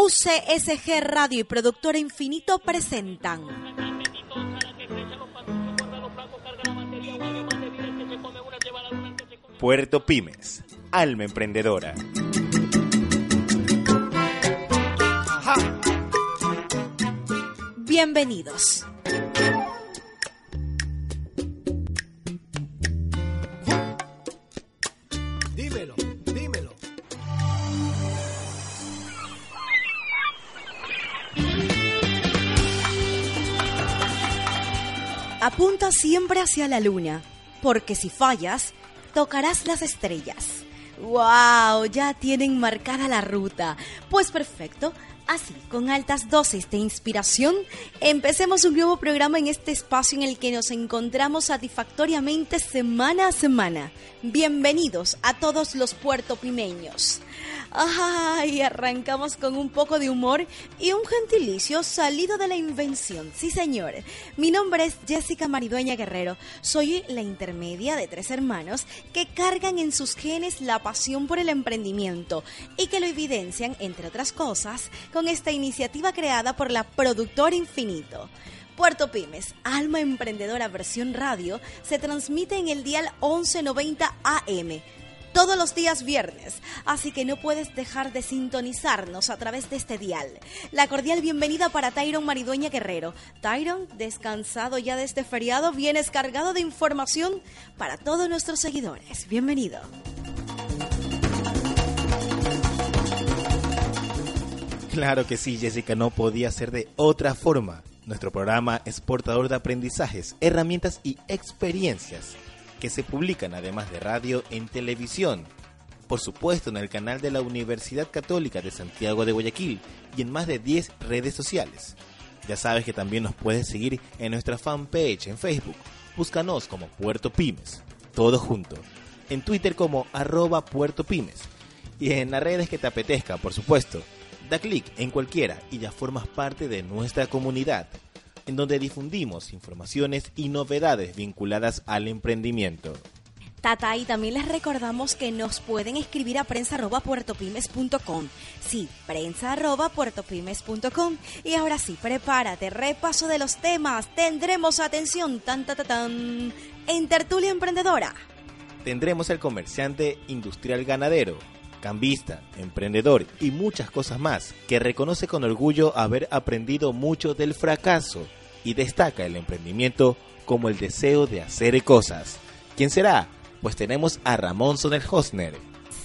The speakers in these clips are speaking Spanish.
UCSG Radio y Productora Infinito presentan Puerto Pymes, alma emprendedora. Bienvenidos. Apunta siempre hacia la luna, porque si fallas, tocarás las estrellas. ¡Wow! Ya tienen marcada la ruta. Pues perfecto. Así, con altas dosis de inspiración, empecemos un nuevo programa en este espacio en el que nos encontramos satisfactoriamente semana a semana. Bienvenidos a todos los puertopimeños. Ay, arrancamos con un poco de humor y un gentilicio salido de la invención. Sí, señor. Mi nombre es Jessica Maridueña Guerrero. Soy la intermedia de tres hermanos que cargan en sus genes la pasión por el emprendimiento y que lo evidencian, entre otras cosas, con esta iniciativa creada por la productora Infinito. Puerto Pymes, Alma Emprendedora versión radio, se transmite en el dial 1190 AM todos los días viernes, así que no puedes dejar de sintonizarnos a través de este dial. La cordial bienvenida para Tyron Maridueña Guerrero. Tyron, descansado ya de este feriado, vienes cargado de información para todos nuestros seguidores. Bienvenido. Claro que sí, Jessica, no podía ser de otra forma. Nuestro programa es portador de aprendizajes, herramientas y experiencias que se publican además de radio en televisión. Por supuesto, en el canal de la Universidad Católica de Santiago de Guayaquil y en más de 10 redes sociales. Ya sabes que también nos puedes seguir en nuestra fanpage en Facebook. Búscanos como Puerto Pymes, todo junto. En Twitter como arroba Puerto Pymes. Y en las redes que te apetezca, por supuesto. Da clic en cualquiera y ya formas parte de nuestra comunidad en donde difundimos informaciones y novedades vinculadas al emprendimiento. Tata, y también les recordamos que nos pueden escribir a prensa.puertopymes.com. Sí, prensa.puertopymes.com. Y ahora sí, prepárate, repaso de los temas. Tendremos atención, tan, tan, tan, en Tertulia Emprendedora. Tendremos el comerciante industrial ganadero, cambista, emprendedor y muchas cosas más, que reconoce con orgullo haber aprendido mucho del fracaso y destaca el emprendimiento como el deseo de hacer cosas. ¿Quién será? Pues tenemos a Ramón Soner Hosner,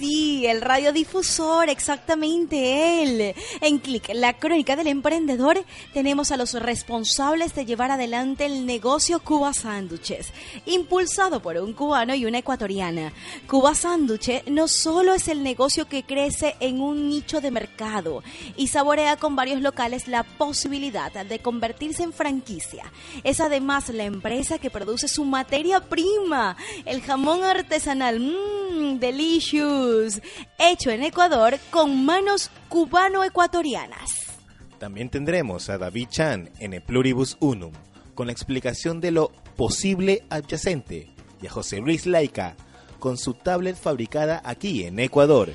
Sí, el radiodifusor, exactamente él. En Click, la crónica del emprendedor, tenemos a los responsables de llevar adelante el negocio Cuba Sándwiches, impulsado por un cubano y una ecuatoriana. Cuba Sándwiches no solo es el negocio que crece en un nicho de mercado y saborea con varios locales la posibilidad de convertirse en franquicia. Es además la empresa que produce su materia prima, el jamón artesanal. Mmm, delicious hecho en Ecuador con manos cubano-ecuatorianas. También tendremos a David Chan en el Pluribus Unum, con la explicación de lo posible adyacente, y a José Luis Laica, con su tablet fabricada aquí en Ecuador.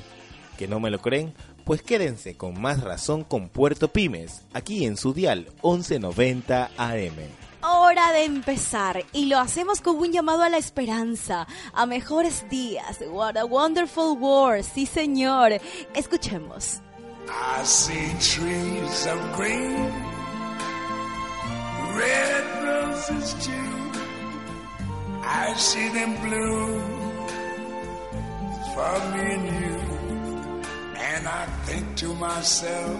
¿Que no me lo creen? Pues quédense con más razón con Puerto Pymes, aquí en su dial 1190 AM hora de empezar y lo hacemos con un llamado a la esperanza, a mejores días. What a wonderful world, sí señor. Escuchemos. I see trees of green, red roses too. I see them blue for me and you. And I think to myself,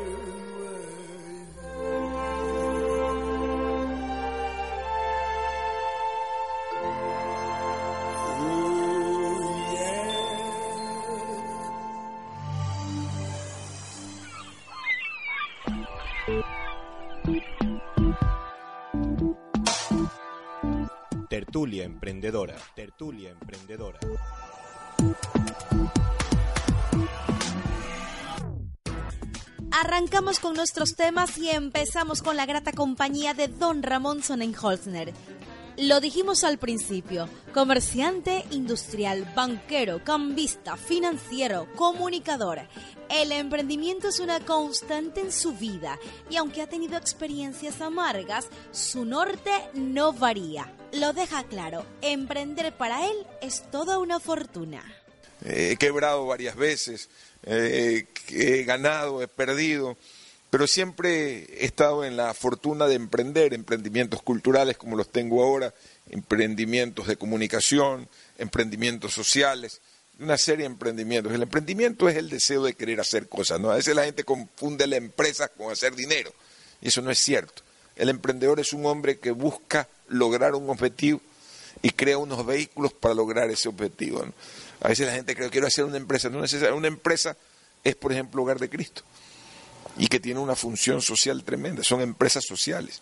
Tertulia Emprendedora. Tertulia Emprendedora. Arrancamos con nuestros temas y empezamos con la grata compañía de Don Ramón Sonnenholzner. Lo dijimos al principio, comerciante industrial, banquero, cambista, financiero, comunicador. El emprendimiento es una constante en su vida y aunque ha tenido experiencias amargas, su norte no varía. Lo deja claro, emprender para él es toda una fortuna. Eh, he quebrado varias veces, eh, he ganado, he perdido, pero siempre he estado en la fortuna de emprender, emprendimientos culturales como los tengo ahora, emprendimientos de comunicación, emprendimientos sociales, una serie de emprendimientos. El emprendimiento es el deseo de querer hacer cosas, ¿no? A veces la gente confunde la empresa con hacer dinero, y eso no es cierto. El emprendedor es un hombre que busca lograr un objetivo y crea unos vehículos para lograr ese objetivo. A veces la gente cree que quiero hacer una empresa, no es necesario. Una empresa es, por ejemplo, Hogar de Cristo y que tiene una función social tremenda, son empresas sociales.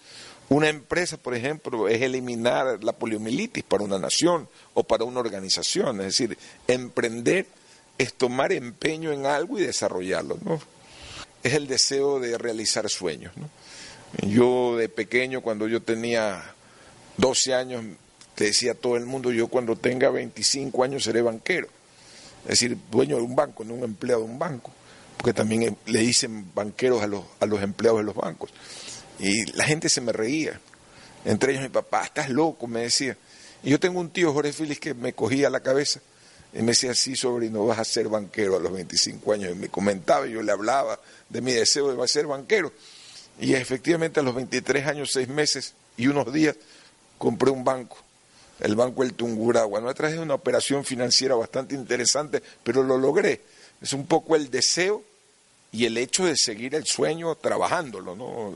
Una empresa, por ejemplo, es eliminar la poliomielitis para una nación o para una organización, es decir, emprender es tomar empeño en algo y desarrollarlo, ¿no? Es el deseo de realizar sueños, ¿no? Yo de pequeño, cuando yo tenía 12 años, te decía a todo el mundo, yo cuando tenga 25 años seré banquero, es decir, dueño de un banco, no un empleado de un banco porque también le dicen banqueros a los, a los empleados de los bancos. Y la gente se me reía, entre ellos mi papá, estás loco, me decía. Y yo tengo un tío, Jorge Félix, que me cogía la cabeza y me decía, sí, sobrino, vas a ser banquero a los 25 años. Y me comentaba, y yo le hablaba de mi deseo de ser banquero. Y efectivamente a los 23 años, 6 meses y unos días, compré un banco, el Banco El Tunguragua. No traje una operación financiera bastante interesante, pero lo logré. Es un poco el deseo y el hecho de seguir el sueño trabajándolo, ¿no?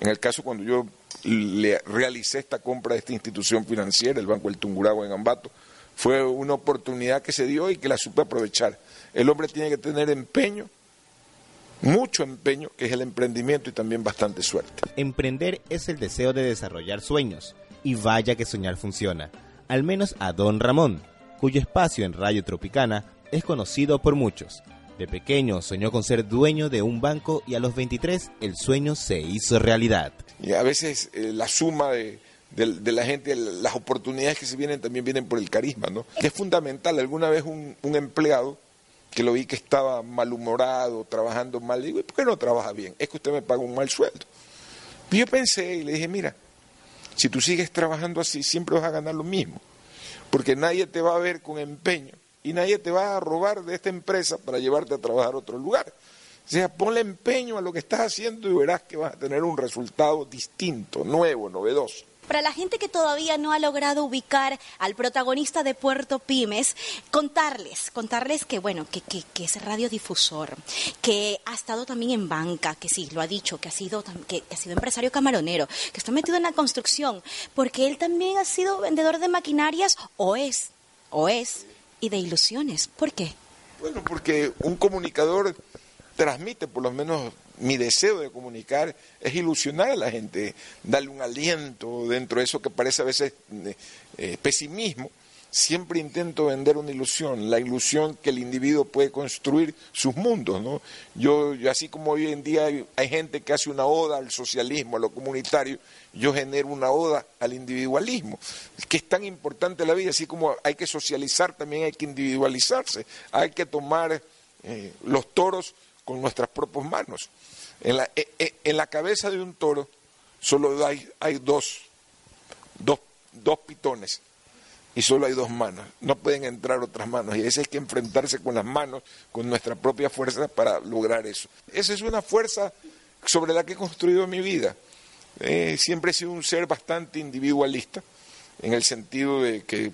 En el caso cuando yo le realicé esta compra de esta institución financiera, el Banco El Tunguragua en Ambato, fue una oportunidad que se dio y que la supe aprovechar. El hombre tiene que tener empeño, mucho empeño, que es el emprendimiento y también bastante suerte. Emprender es el deseo de desarrollar sueños. Y vaya que soñar funciona. Al menos a Don Ramón, cuyo espacio en Radio Tropicana es conocido por muchos. De pequeño soñó con ser dueño de un banco y a los 23 el sueño se hizo realidad. Y a veces eh, la suma de, la gente, las oportunidades que se vienen también vienen por el carisma, ¿no? Es fundamental. Alguna vez un, un empleado que lo vi que estaba malhumorado, trabajando mal, le digo, ¿y por qué no trabaja bien? Es que usted me paga un mal sueldo. Y yo pensé y le dije, mira, si tú sigues trabajando así, siempre vas a ganar lo mismo, porque nadie te va a ver con empeño y nadie te va a robar de esta empresa para llevarte a trabajar a otro lugar. O sea, ponle empeño a lo que estás haciendo y verás que vas a tener un resultado distinto, nuevo, novedoso. Para la gente que todavía no ha logrado ubicar al protagonista de Puerto Pymes, contarles, contarles que, bueno, que, que, es radiodifusor, que ha estado también en banca, que sí, lo ha dicho, que ha sido, que ha sido empresario camaronero, que está metido en la construcción, porque él también ha sido vendedor de maquinarias, o es, o es, y de ilusiones. ¿Por qué? Bueno, porque un comunicador transmite por lo menos mi deseo de comunicar es ilusionar a la gente, darle un aliento dentro de eso que parece a veces eh, pesimismo. Siempre intento vender una ilusión, la ilusión que el individuo puede construir sus mundos. ¿no? Yo, yo, así como hoy en día hay, hay gente que hace una oda al socialismo, a lo comunitario, yo genero una oda al individualismo, que es tan importante la vida, así como hay que socializar, también hay que individualizarse, hay que tomar eh, los toros con nuestras propias manos. En la, en la cabeza de un toro solo hay, hay dos, dos, dos pitones y solo hay dos manos. No pueden entrar otras manos y a veces hay que enfrentarse con las manos, con nuestra propia fuerza para lograr eso. Esa es una fuerza sobre la que he construido mi vida. Eh, siempre he sido un ser bastante individualista, en el sentido de que,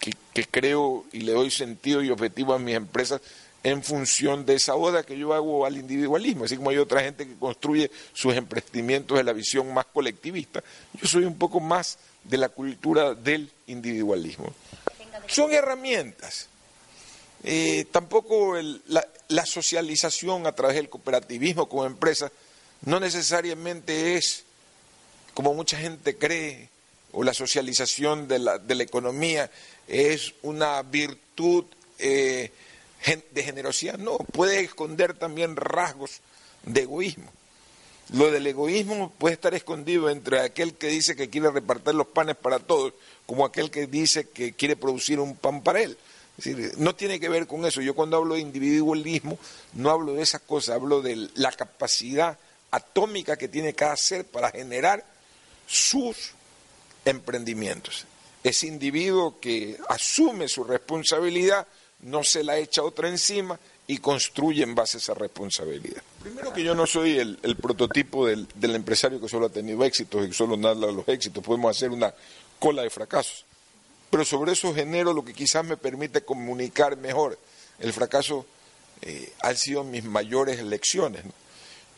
que, creo y le doy sentido y objetivo a mis empresas en función de esa oda que yo hago al individualismo, así como hay otra gente que construye sus emprendimientos de la visión más colectivista, yo soy un poco más de la cultura del individualismo. Son herramientas. Eh, tampoco la, la, socialización a través del cooperativismo como empresa no necesariamente es, como mucha gente cree, o la socialización de la, de la economía es una virtud eh, de generosidad, no, puede esconder también rasgos de egoísmo. Lo del egoísmo puede estar escondido entre aquel que dice que quiere repartir los panes para todos, como aquel que dice que quiere producir un pan para él. No tiene que ver con eso. Yo cuando hablo de individualismo no hablo de esas cosas, hablo de la capacidad atómica que tiene cada ser para generar sus emprendimientos. Ese individuo que asume su responsabilidad no se la echa otra encima y construye en base a esa responsabilidad. Primero que yo no soy el, prototipo del, empresario que solo ha tenido éxitos y que solo nada los éxitos, podemos hacer una cola de fracasos. Pero sobre eso genero lo que quizás me permite comunicar mejor. El fracaso eh, han sido mis mayores lecciones.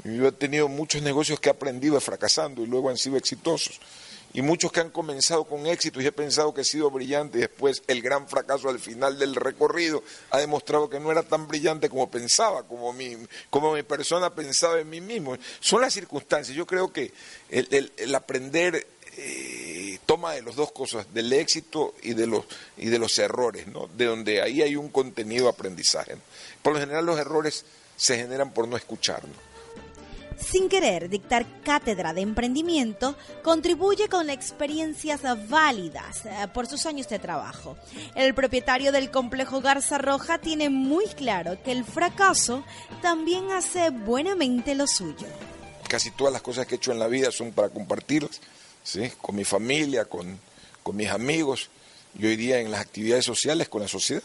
Yo he tenido muchos negocios que he aprendido fracasando y luego han sido exitosos y muchos que han comenzado con éxito y he pensado que he sido brillante y después el gran fracaso al final del recorrido ha demostrado que no era tan brillante como pensaba, como mi, como mi persona pensaba en mí mismo. Son las circunstancias. Yo creo que el, aprender eh, toma de las dos cosas, del éxito y de los, y de los errores, ¿no? de donde ahí hay un contenido de aprendizaje. ¿no? Por lo general los errores se generan por no escucharnos. Sin querer dictar cátedra de emprendimiento, contribuye con experiencias válidas eh, por sus años de trabajo. El propietario del complejo Garza Roja tiene muy claro que el fracaso también hace buenamente lo suyo. Casi todas las cosas que he hecho en la vida son para compartirlas, ¿sí? con mi familia, con, con mis amigos y hoy día en las actividades sociales con la sociedad.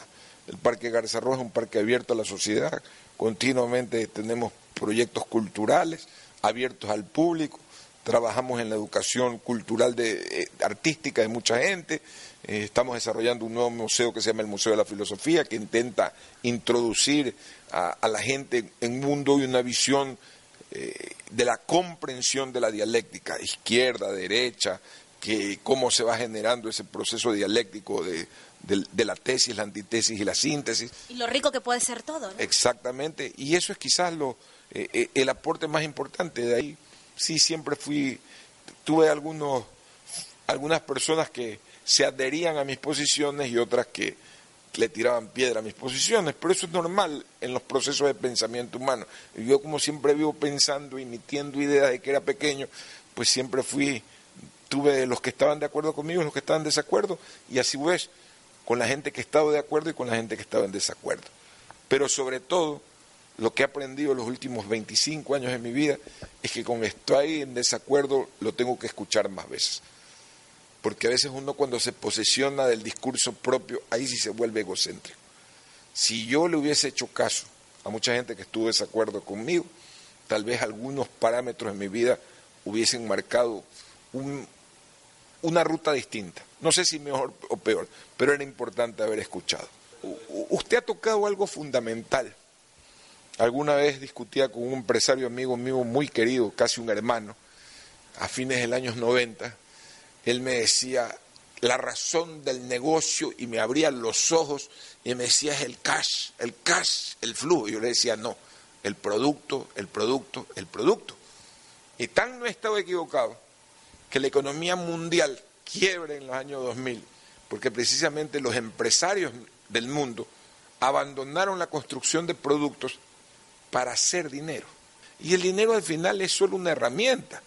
El Parque Garza Roja es un parque abierto a la sociedad, continuamente tenemos proyectos culturales abiertos al público, trabajamos en la educación cultural de, eh, artística de mucha gente, eh, estamos desarrollando un nuevo museo que se llama el Museo de la Filosofía, que intenta introducir a, la gente en un mundo y una visión eh, de la comprensión de la dialéctica, izquierda, derecha, que cómo se va generando ese proceso dialéctico de, de, de, la tesis, la antitesis y la síntesis. Y lo rico que puede ser todo. ¿no? Exactamente, y eso es quizás lo, eh, el aporte más importante. De ahí sí siempre fui, tuve algunos, algunas personas que se adherían a mis posiciones y otras que le tiraban piedra a mis posiciones, pero eso es normal en los procesos de pensamiento humano. Yo como siempre vivo pensando, emitiendo ideas de que era pequeño, pues siempre fui, tuve los que estaban de acuerdo conmigo, los que estaban en desacuerdo, y así ves, con la gente que estaba de acuerdo y con la gente que estaba en desacuerdo. Pero sobre todo, lo que he aprendido los últimos 25 años de mi vida es que con estoy en desacuerdo lo tengo que escuchar más veces. Porque a veces uno cuando se posesiona del discurso propio, ahí sí se vuelve egocéntrico. Si yo le hubiese hecho caso a mucha gente que estuvo de desacuerdo conmigo. Tal vez algunos parámetros en mi vida hubiesen marcado un, una ruta distinta. No sé si mejor o peor, pero era importante haber escuchado. usted ha tocado algo fundamental. Alguna vez discutía con un empresario amigo mío muy querido, casi un hermano, a fines del año 90. Él me decía la razón del negocio y me abría los ojos y me decía es el cash, el cash, el flujo. Yo le decía no, el producto, el producto, el producto. Y tan no he estado equivocado que la economía mundial quiebre en los años 2000, porque precisamente los empresarios del mundo abandonaron la construcción de productos para hacer dinero. Y el dinero al final es solo una herramienta.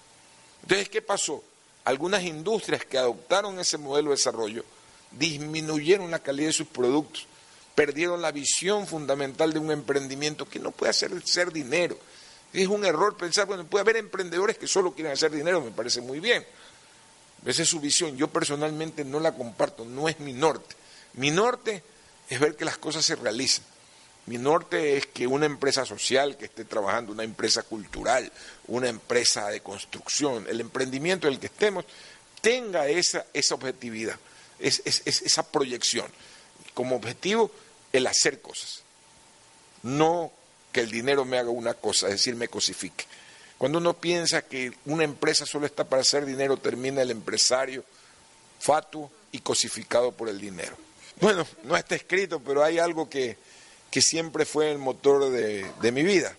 Entonces, ¿qué pasó? Algunas industrias que adoptaron ese modelo de desarrollo disminuyeron la calidad de sus productos, perdieron la visión fundamental de un emprendimiento que no puede hacer ser dinero. Es un error pensar, bueno, puede haber emprendedores que solo quieren hacer dinero, me parece muy bien. Esa es su visión. Yo personalmente no la comparto, no es mi norte. Mi norte es ver que las cosas se realicen. Mi norte es que una empresa social que esté trabajando, una empresa cultural, una empresa de construcción, el emprendimiento en el que estemos, tenga esa, esa objetividad, esa proyección. Como objetivo, el hacer cosas. No que el dinero me haga una cosa, es decir, me cosifique. Cuando uno piensa que una empresa solo está para hacer dinero, termina el empresario fatuo y cosificado por el dinero. Bueno, no está escrito, pero hay algo que, que siempre fue el motor de, mi vida.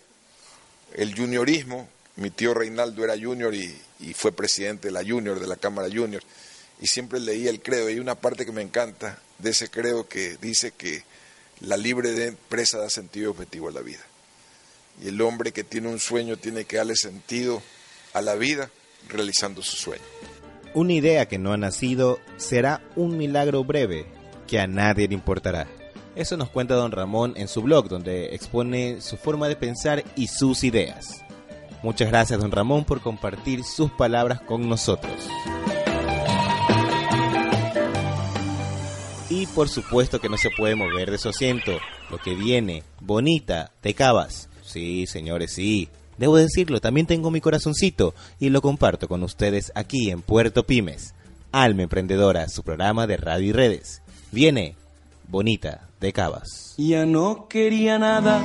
El juniorismo, mi tío Reinaldo era junior y, y, fue presidente de la junior, de la Cámara Junior, y siempre leía el credo. Y hay una parte que me encanta de ese credo que dice que la libre empresa da sentido y objetivo a la vida. Y el hombre que tiene un sueño tiene que darle sentido a la vida realizando su sueño. Una idea que no ha nacido será un milagro breve que a nadie le importará. Eso nos cuenta don Ramón en su blog, donde expone su forma de pensar y sus ideas. Muchas gracias, don Ramón, por compartir sus palabras con nosotros. Y por supuesto que no se puede mover de su asiento. Lo que viene, bonita, te cabas. Sí, señores, sí. Debo decirlo, también tengo mi corazoncito y lo comparto con ustedes aquí en Puerto Pymes. Alma Emprendedora, su programa de radio y redes. Viene Bonita de Cabas. Ya no quería nada,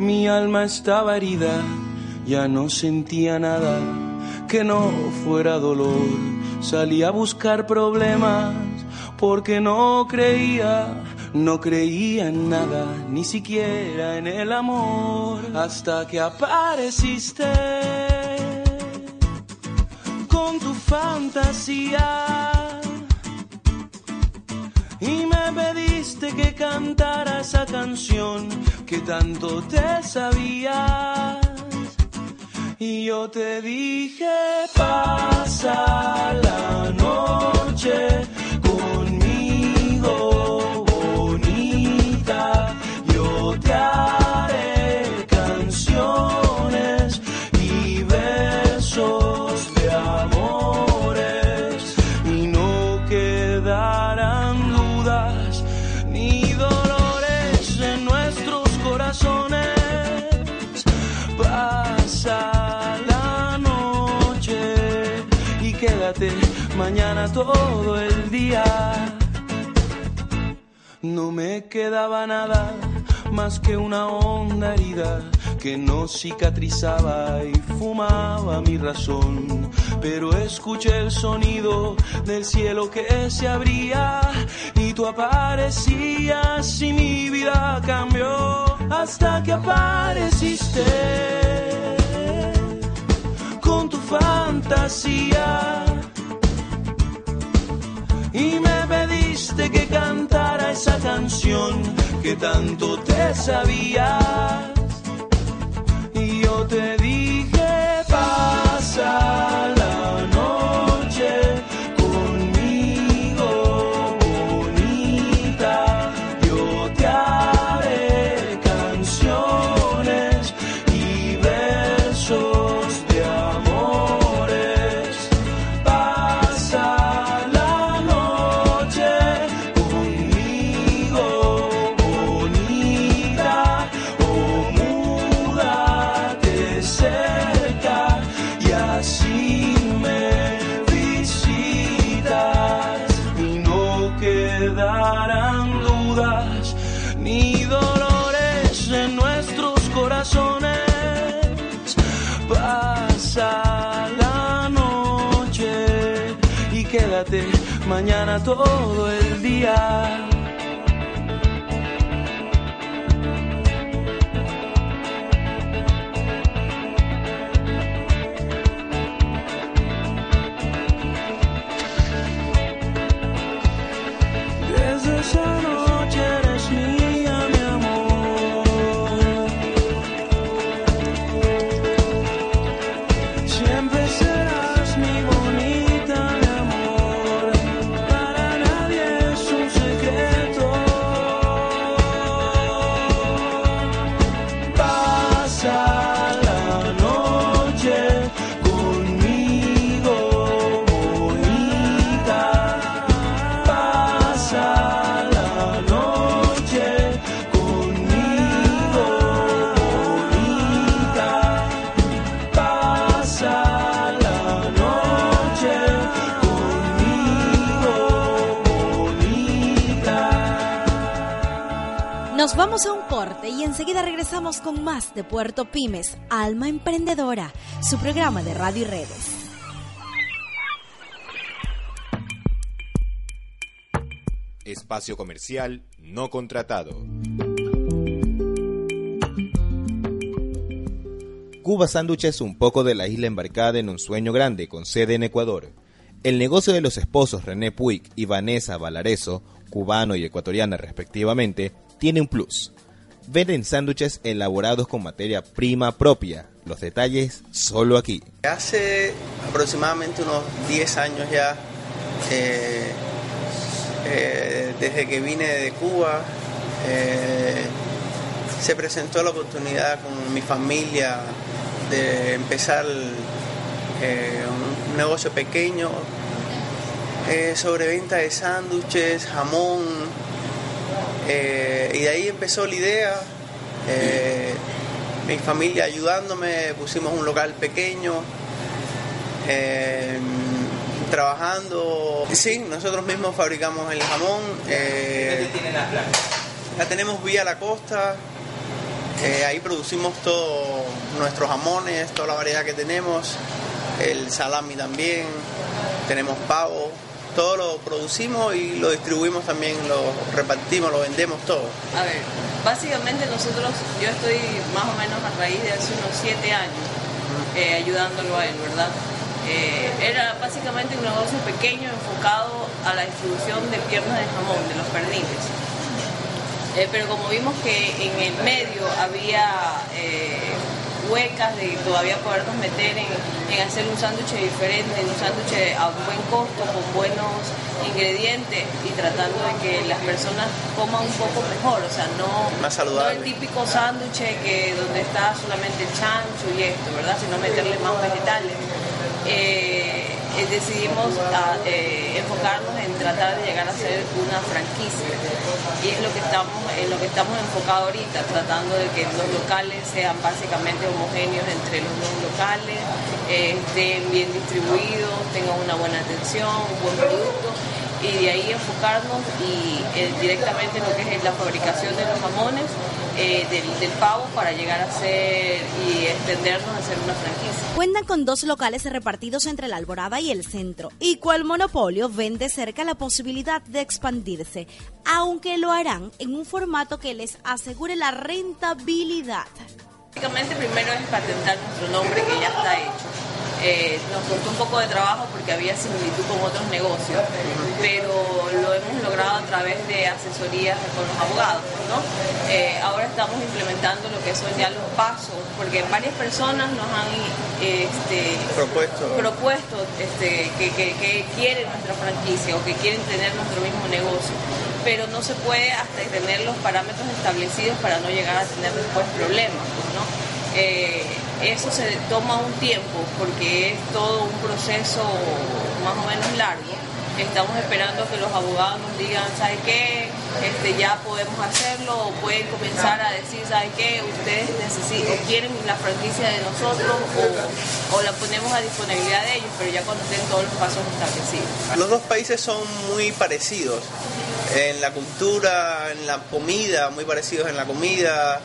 mi alma estaba herida, ya no sentía nada que no fuera dolor. Salí a buscar problemas porque no creía no creía en nada, ni siquiera en el amor, hasta que apareciste con tu fantasía. Y me pediste que cantara esa canción que tanto te sabías. Y yo te dije, pasa la noche mañana todo el día. No me quedaba nada más que una honda herida que no cicatrizaba y fumaba mi razón. Pero escuché el sonido del cielo que se abría y tú aparecías y mi vida cambió hasta que apareciste con tu fantasía y me pediste que cantara esa canción que tanto te sabías. Y yo te todo el de Puerto Pymes, Alma Emprendedora, su programa de radio y redes. Espacio comercial no contratado. Cuba Sándwich es un poco de la isla embarcada en un sueño grande con sede en Ecuador. El negocio de los esposos René Puig y Vanessa Valareso, cubano y ecuatoriana respectivamente, tiene un plus. Venden sándwiches elaborados con materia prima propia. Los detalles solo aquí. Hace aproximadamente unos 10 años ya, eh, eh, desde que vine de Cuba, eh, se presentó la oportunidad con mi familia de empezar eh, un negocio pequeño sobre venta de sándwiches, jamón, eh, y de ahí empezó la idea. eh, mi familia ayudándome, pusimos un local pequeño, eh, trabajando. Sí, nosotros mismos fabricamos el jamón. eh, la tenemos vía la costa. ahí producimos todos nuestros jamones, toda la variedad que tenemos. El salami también. Tenemos pavo. Todo lo producimos y lo distribuimos también, lo repartimos, lo vendemos todo. A ver, básicamente nosotros, yo estoy más o menos a raíz de hace unos siete años eh, ayudándolo a él, ¿verdad? Eh, era básicamente un negocio pequeño enfocado a la distribución de piernas de jamón, de los pernines. Eh, pero como vimos que en el medio había huecas de todavía podernos meter en, en hacer un sándwich diferente, un sándwich a un buen costo, con buenos ingredientes y tratando de que las personas coman un poco mejor, o sea, no, Más no saludable. el típico sándwich que donde está solamente el chancho y esto, ¿verdad? Sino meterle más vegetales. Eh, eh, decidimos a, eh, enfocarnos en tratar de llegar a ser una franquicia. Y es lo que estamos en lo que estamos enfocados ahorita tratando de que los locales sean básicamente homogéneos entre los dos locales eh, estén bien distribuidos tengan una buena atención un buen producto. Y de ahí enfocarnos y directamente en lo que es la fabricación de los jamones eh, del, del pavo para llegar a ser y extendernos a ser una franquicia Cuentan con dos locales repartidos entre la Alborada y el centro, y cual monopolio ven de cerca la posibilidad de expandirse, aunque lo harán en un formato que les asegure la rentabilidad. Básicamente primero es patentar nuestro nombre que ya está hecho. Eh, nos costó un poco de trabajo porque había similitud con otros negocios, pero lo hemos logrado a través de asesorías con los abogados, ¿no? Eh, ahora estamos implementando lo que son ya los pasos, porque varias personas nos han este, Propuesto. propuesto este, que, que- que quieren nuestra franquicia o que quieren tener nuestro mismo negocio, pero no se puede hasta tener los parámetros establecidos para no llegar a tener después problemas, ¿no? Eh, eso se toma un tiempo porque es todo un proceso más o menos largo. Estamos esperando que los abogados nos digan, ¿sabe qué? Este, ya podemos hacerlo o pueden comenzar a decir, ¿sabe qué? Ustedes necesitan, o quieren la franquicia de nosotros o, o la ponemos a disponibilidad de ellos, pero ya cuando estén todos los pasos establecidos. Los dos países son muy parecidos en la cultura, en la comida, muy parecidos en la comida.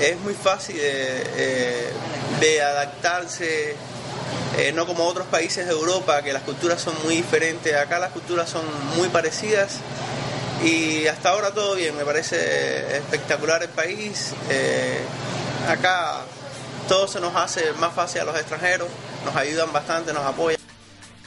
Es muy fácil de, eh, de adaptarse eh, no como otros países de Europa, que las culturas son muy diferentes. Acá las culturas son muy parecidas y hasta ahora todo bien, me parece espectacular el país. Eh, acá todo se nos hace más fácil a los extranjeros, nos ayudan bastante, nos apoyan.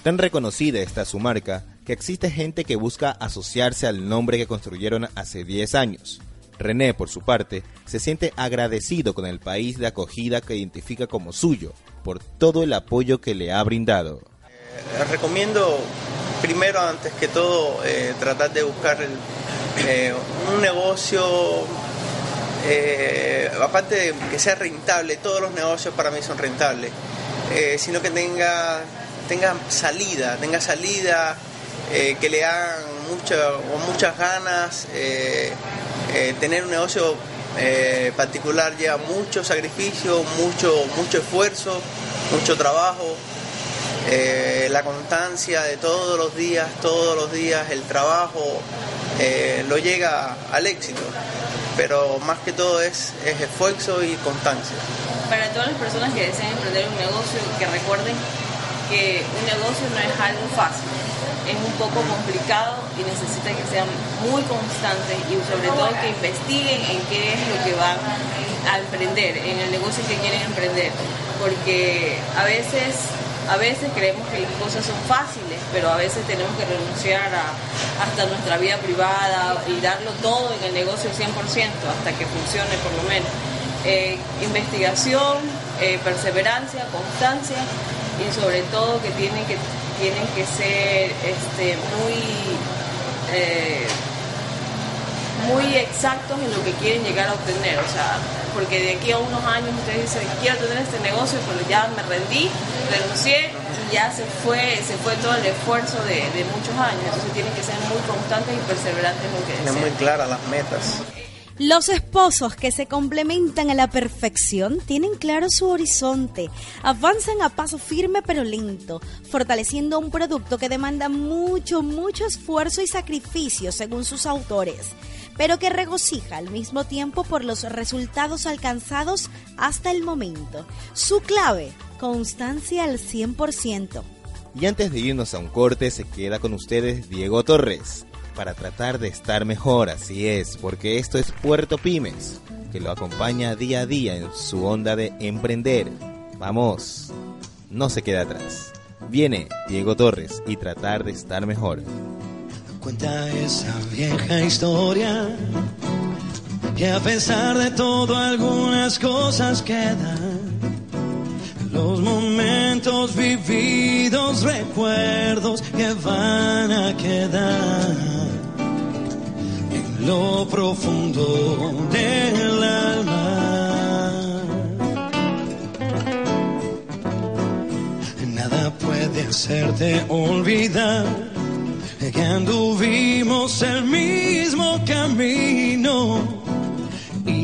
Tan reconocida está su marca que existe gente que busca asociarse al nombre que construyeron hace 10 años. René, por su parte, se siente agradecido con el país de acogida que identifica como suyo por todo el apoyo que le ha brindado. Eh, recomiendo primero, antes que todo, eh, tratar de buscar eh, un negocio, aparte de que sea rentable, todos los negocios para mí son rentables, sino que tenga, tenga salida, tenga salida, que le hagan muchas ganas. tener un negocio particular lleva mucho sacrificio, mucho, mucho esfuerzo, mucho trabajo. Eh, la constancia de todos los días, todos los días, el trabajo, eh, lo llega al éxito. Pero más que todo es, es esfuerzo y constancia. Para todas las personas que desean emprender un negocio, que recuerden que un negocio no es algo fácil, es un poco complicado y necesita que sean muy constantes y sobre todo que investiguen en qué es lo que van a emprender, en el negocio que quieren emprender, porque a veces a veces creemos que las cosas son fáciles, pero a veces tenemos que renunciar a hasta nuestra vida privada y darlo todo en el negocio 100% hasta que funcione por lo menos. Eh, investigación, eh, perseverancia, constancia y sobre todo que tienen que, tienen que ser este, muy, eh, muy exactos en lo que quieren llegar a obtener. O sea, porque de aquí a unos años ustedes dicen, quiero tener este negocio, pero ya me rendí, renuncié y ya se fue, se fue todo el esfuerzo de, muchos años. Entonces tienen que ser muy constantes y perseverantes en lo que desean. muy claras las metas. Los esposos que se complementan a la perfección tienen claro su horizonte, avanzan a paso firme pero lento, fortaleciendo un producto que demanda mucho, mucho esfuerzo y sacrificio según sus autores pero que regocija al mismo tiempo por los resultados alcanzados hasta el momento. Su clave, constancia al 100%. Y antes de irnos a un corte, se queda con ustedes Diego Torres para tratar de estar mejor, así es, porque esto es Puerto Pymes, que lo acompaña día a día en su onda de emprender. Vamos, no se queda atrás. Viene Diego Torres y tratar de estar mejor. Cuenta esa vieja historia que a pesar de todo algunas cosas quedan. Los momentos vividos, recuerdos que van a quedar en lo profundo del alma. Nada puede hacerte olvidar que anduvimos el mismo camino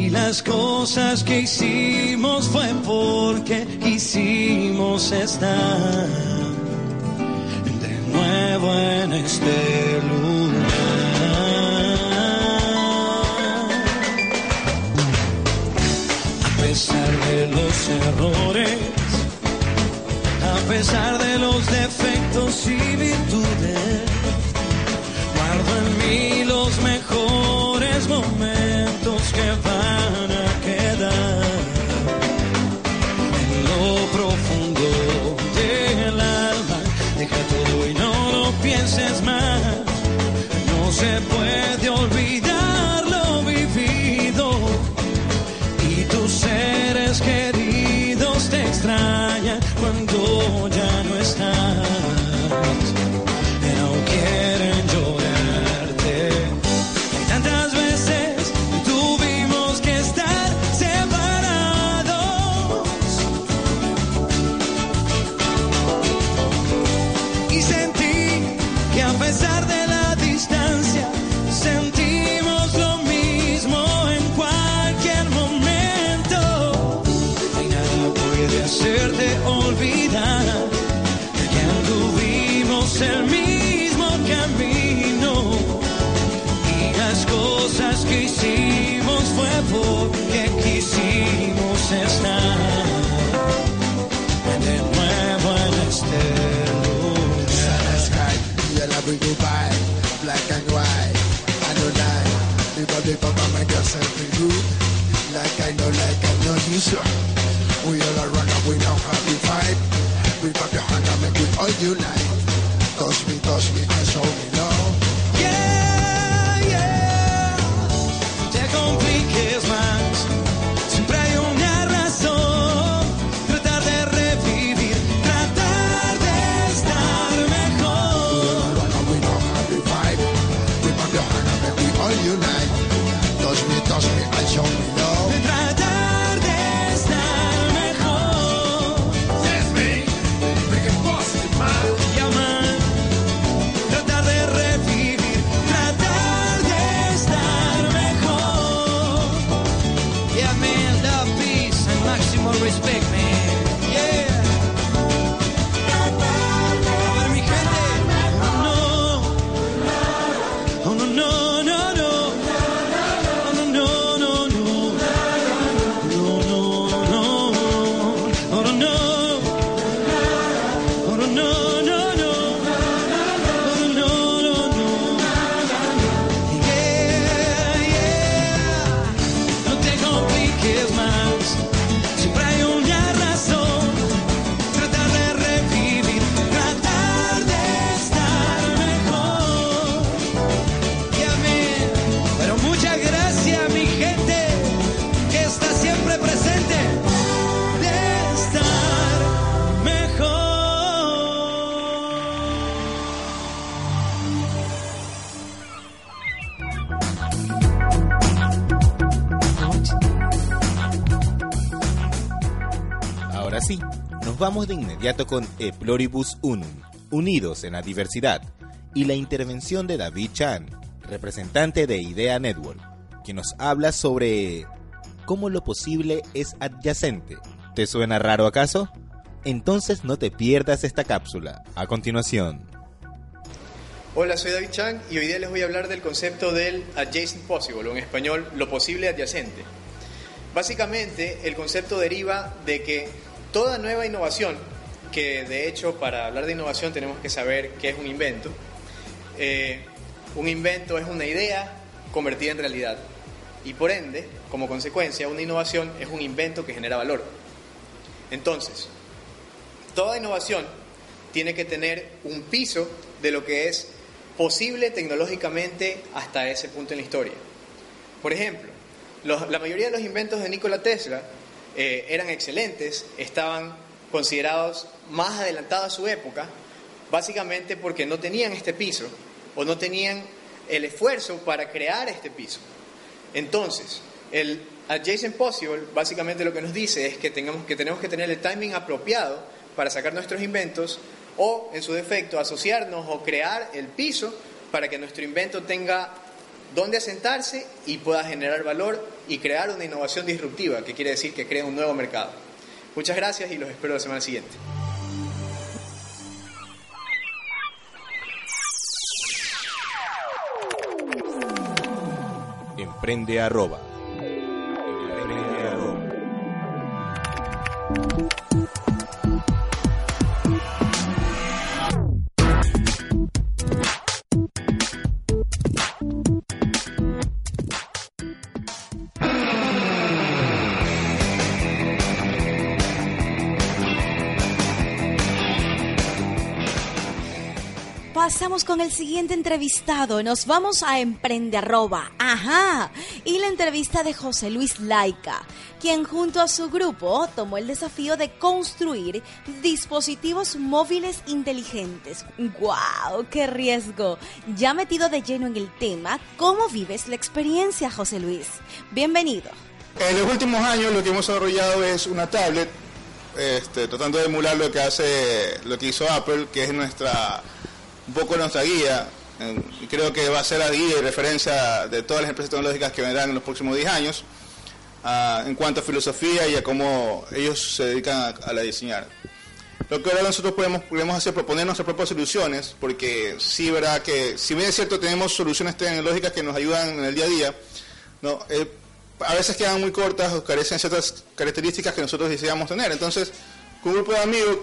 y las cosas que hicimos fue porque quisimos estar de nuevo en este lugar. A pesar de los errores, a pesar de los defectos y virtudes make yourself feel good. Like I know, like I know you. user. We all around and we now have the vibe. We pop your hand and make it all you like. Touch me, touch me, and show me love. Vamos de inmediato con E Unum, Unidos en la Diversidad, y la intervención de David Chan, representante de Idea Network, quien nos habla sobre cómo lo posible es adyacente. ¿Te suena raro acaso? Entonces no te pierdas esta cápsula. A continuación. Hola, soy David Chang y hoy día les voy a hablar del concepto del adjacent possible, o en español, lo posible adyacente. Básicamente, el concepto deriva de que toda nueva innovación, que de hecho para hablar de innovación tenemos que saber qué es un invento, eh, un invento es una idea convertida en realidad y por ende, como consecuencia, una innovación es un invento que genera valor. Entonces, toda innovación tiene que tener un piso de lo que es posible tecnológicamente hasta ese punto en la historia. Por ejemplo, la mayoría de los inventos de Nikola Tesla eh, eran excelentes, estaban considerados más adelantados a su época, básicamente porque no tenían este piso o no tenían el esfuerzo para crear este piso. Entonces, el adjacent possible básicamente lo que nos dice es que, tenemos que tener el timing apropiado para sacar nuestros inventos o, en su defecto, asociarnos o crear el piso para que nuestro invento tenga dónde asentarse y pueda generar valor y crear una innovación disruptiva, que quiere decir que crea un nuevo mercado. Muchas gracias y los espero la semana siguiente. Emprende arroba. Emprende arroba. Con el siguiente entrevistado. Nos vamos a Emprende Arroba. Ajá. Y la entrevista de José Luis Laica, quien junto a su grupo tomó el desafío de construir dispositivos móviles inteligentes. ¡Guau! ¡Qué riesgo! Ya metido de lleno en el tema, ¿cómo vives la experiencia, José Luis? Bienvenido. En los últimos años lo que hemos desarrollado es una tablet, este, tratando de emular lo que hace, lo que hizo Apple, que es nuestra, un poco nuestra guía. eh, creo que va a ser la guía y referencia de todas las empresas tecnológicas que vendrán en los próximos 10 años, ah, en cuanto a filosofía y a cómo ellos se dedican a, a la diseñar. Lo que ahora nosotros podemos, podemos hacer proponer nuestras propias soluciones, porque sí, verdad que, si bien es cierto, tenemos soluciones tecnológicas que nos ayudan en el día a día, no, Eh, a veces quedan muy cortas o carecen ciertas características que nosotros deseamos tener. Entonces, con un grupo de amigos,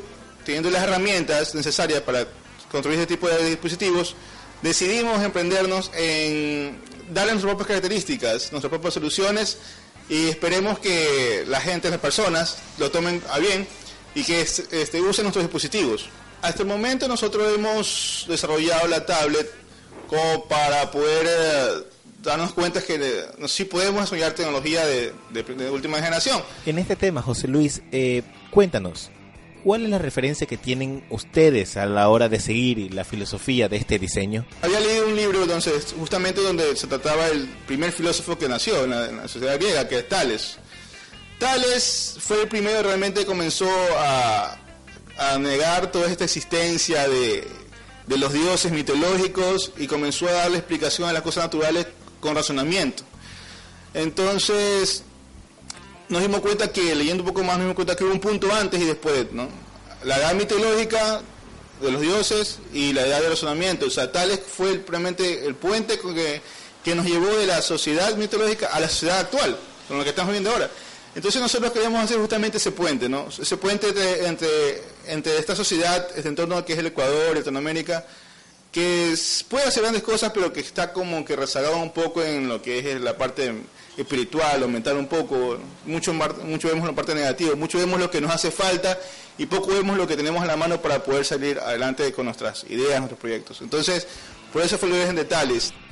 teniendo las herramientas necesarias para construir este tipo de dispositivos, decidimos emprendernos en darle nuestras propias características, nuestras propias soluciones y esperemos que la gente, las personas, lo tomen a bien y que es- este, usen nuestros dispositivos. Hasta el momento nosotros hemos desarrollado la tablet como para poder eh, darnos cuenta que eh, sí podemos desarrollar tecnología de última generación. En este tema, José Luis, eh, cuéntanos, ¿cuál es la referencia que tienen ustedes a la hora de seguir la filosofía de este diseño? Había leído un libro entonces, justamente donde se trataba el primer filósofo que nació en la, sociedad griega, que es Tales. Tales fue el primero que realmente comenzó a, a negar toda esta existencia de, de los dioses mitológicos y comenzó a darle explicación a las cosas naturales con razonamiento. Entonces, nos dimos cuenta que, leyendo un poco más, nos dimos cuenta que hubo un punto antes y después, ¿no? La edad mitológica de los dioses y la edad del razonamiento. O sea, Tales fue el- realmente el puente que, que nos llevó de la sociedad mitológica a la sociedad actual, con lo que estamos viendo ahora. Entonces nosotros queríamos hacer justamente ese puente, ¿no? Ese puente entre, entre, entre esta sociedad, este entorno que es el Ecuador, Latinoamérica, que puede hacer grandes cosas, pero que está como que rezagado un poco en lo que es la parte espiritual o mental un poco. Mucho, mucho vemos la parte negativa, mucho vemos lo que nos hace falta y poco vemos lo que tenemos a la mano para poder salir adelante con nuestras ideas, nuestros proyectos. Entonces, por eso fue el origen de.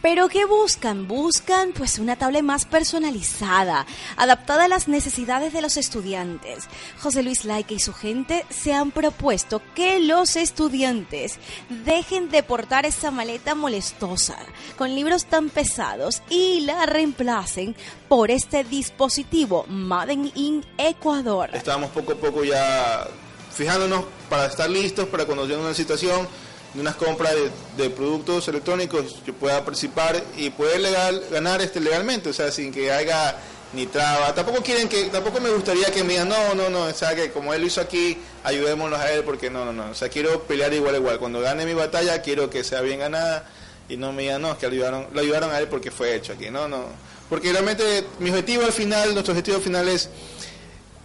¿Pero qué buscan? Buscan pues una tablet más personalizada, adaptada a las necesidades de los estudiantes. José Luis Laike y su gente se han propuesto que los estudiantes dejen de portar esa maleta molestosa con libros tan pesados y la reemplacen por este dispositivo Made in Ecuador. Estábamos poco a poco ya fijándonos para estar listos para cuando llegue una situación de unas compras de, productos electrónicos yo pueda participar y poder legal, ganar este legalmente, o sea, sin que haya ni traba. Tampoco quieren que, tampoco me gustaría que me digan, no, no, no, o sea, que como él lo hizo aquí, ayudémonos a él, porque no, no, no, o sea, quiero pelear igual, igual. Cuando gane mi batalla, quiero que sea bien ganada y no me digan, no, es que ayudaron, lo ayudaron a él porque fue hecho aquí, no, no. Porque realmente mi objetivo al final, nuestro objetivo al final es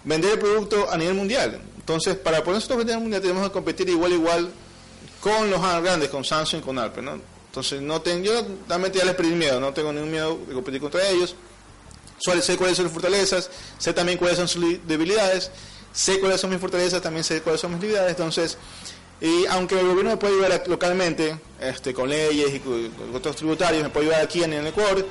vender el producto a nivel mundial. Entonces, para poder nosotros vender a nivel mundial tenemos que competir igual igual con los grandes, con Samsung, con Apple, ¿no? Entonces, no tengo, yo realmente ya les perdí miedo, no tengo ningún miedo de competir contra ellos. Sé cuáles son sus fortalezas, sé también cuáles son sus li- debilidades, sé cuáles son mis fortalezas, también sé cuáles son mis debilidades. Entonces, y aunque el gobierno me puede ayudar localmente, este, con leyes y con otros tributarios, me puede ayudar aquí en el Ecuador,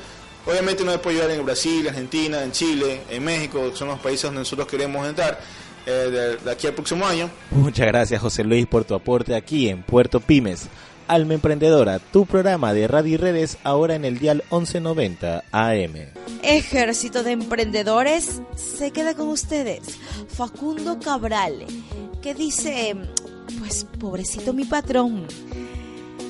obviamente no me puede ayudar en Brasil, Argentina, en Chile, en México, que son los países donde nosotros queremos entrar eh, de, de aquí al próximo año. Muchas gracias José Luis por tu aporte aquí en Puerto Pymes. Alma Emprendedora, tu programa de radio y redes ahora en el dial 1190 AM. Ejército de Emprendedores se queda con ustedes. Facundo Cabral, que dice, pues pobrecito mi patrón.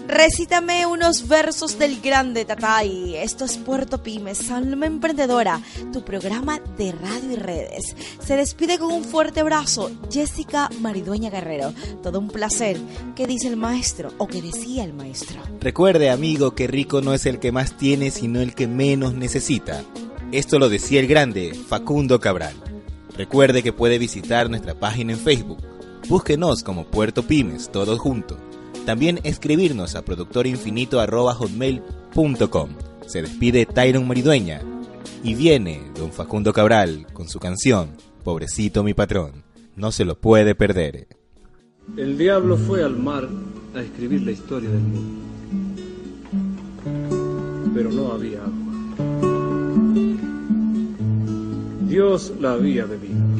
Recítame unos versos del grande Tatay. Esto es Puerto Pymes, Alma Emprendedora, tu programa de radio y redes. Se despide con un fuerte abrazo, Jessica Maridueña Guerrero. Todo un placer. ¿Qué dice el maestro o qué decía el maestro? Recuerde, amigo, que rico no es el que más tiene, sino el que menos necesita. Esto lo decía el grande Facundo Cabral. Recuerde que puede visitar nuestra página en Facebook. Búsquenos como Puerto Pymes, todos juntos. También escribirnos a productorinfinito.hotmail.com. Se despide Tyron Maridueña. Y viene don Facundo Cabral con su canción Pobrecito mi patrón. No se lo puede perder. El diablo fue al mar a escribir la historia del mundo. Pero no había agua. Dios la había bebido.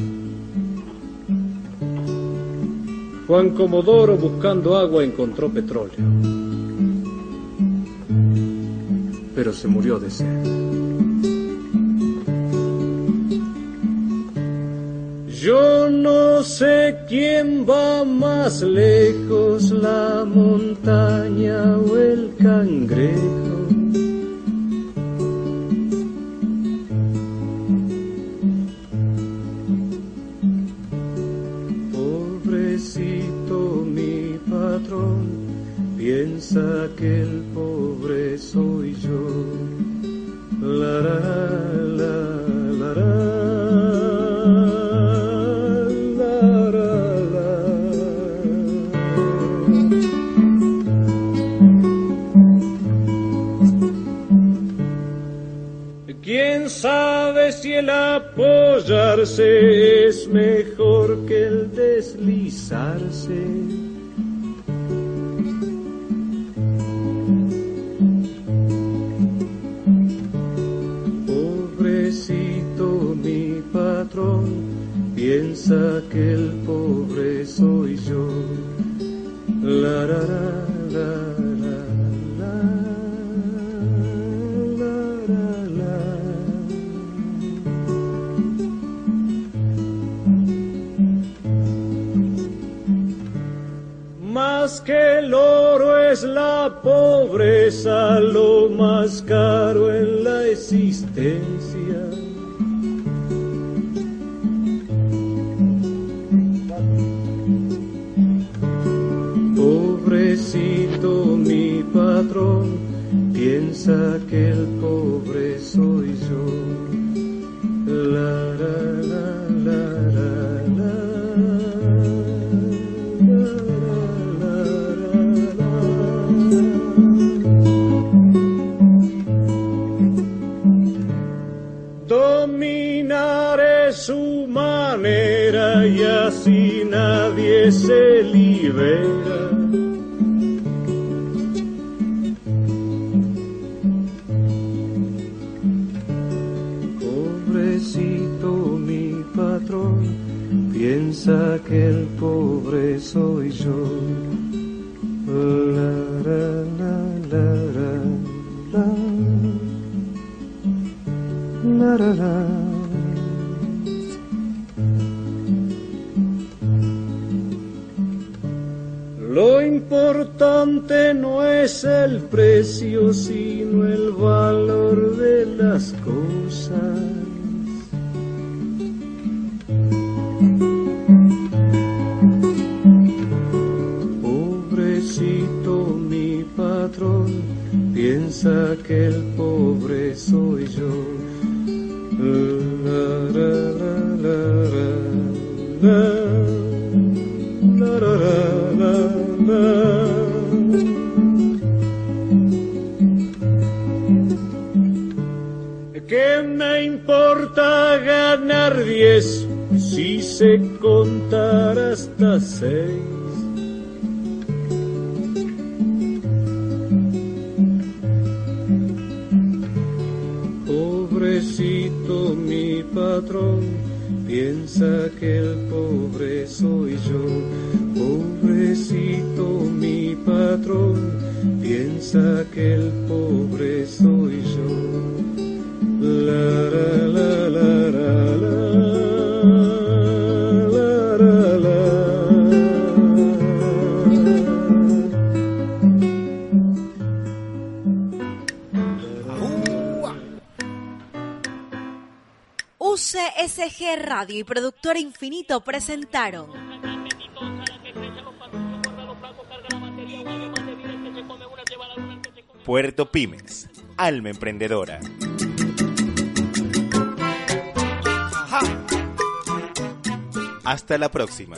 Juan Comodoro buscando agua encontró petróleo. Pero se murió de sed. Yo no sé quién va más lejos, la montaña o el cangrejo. Piensa que el pobre soy yo. La, la. ¿Quién sabe si el apoyarse es mejor que el deslizarse? Piensa que el pobre soy yo. La, la, la. Más que el oro es la pobreza, lo más caro vem. Me importa ganar diez si sé contar hasta seis? Pobrecito mi patrón, piensa que el pobre soy yo. Pobrecito mi patrón, piensa que el pobre soy UCSG Radio y Productora Infinito presentaron Puerto Pymes, alma emprendedora. Hasta la próxima.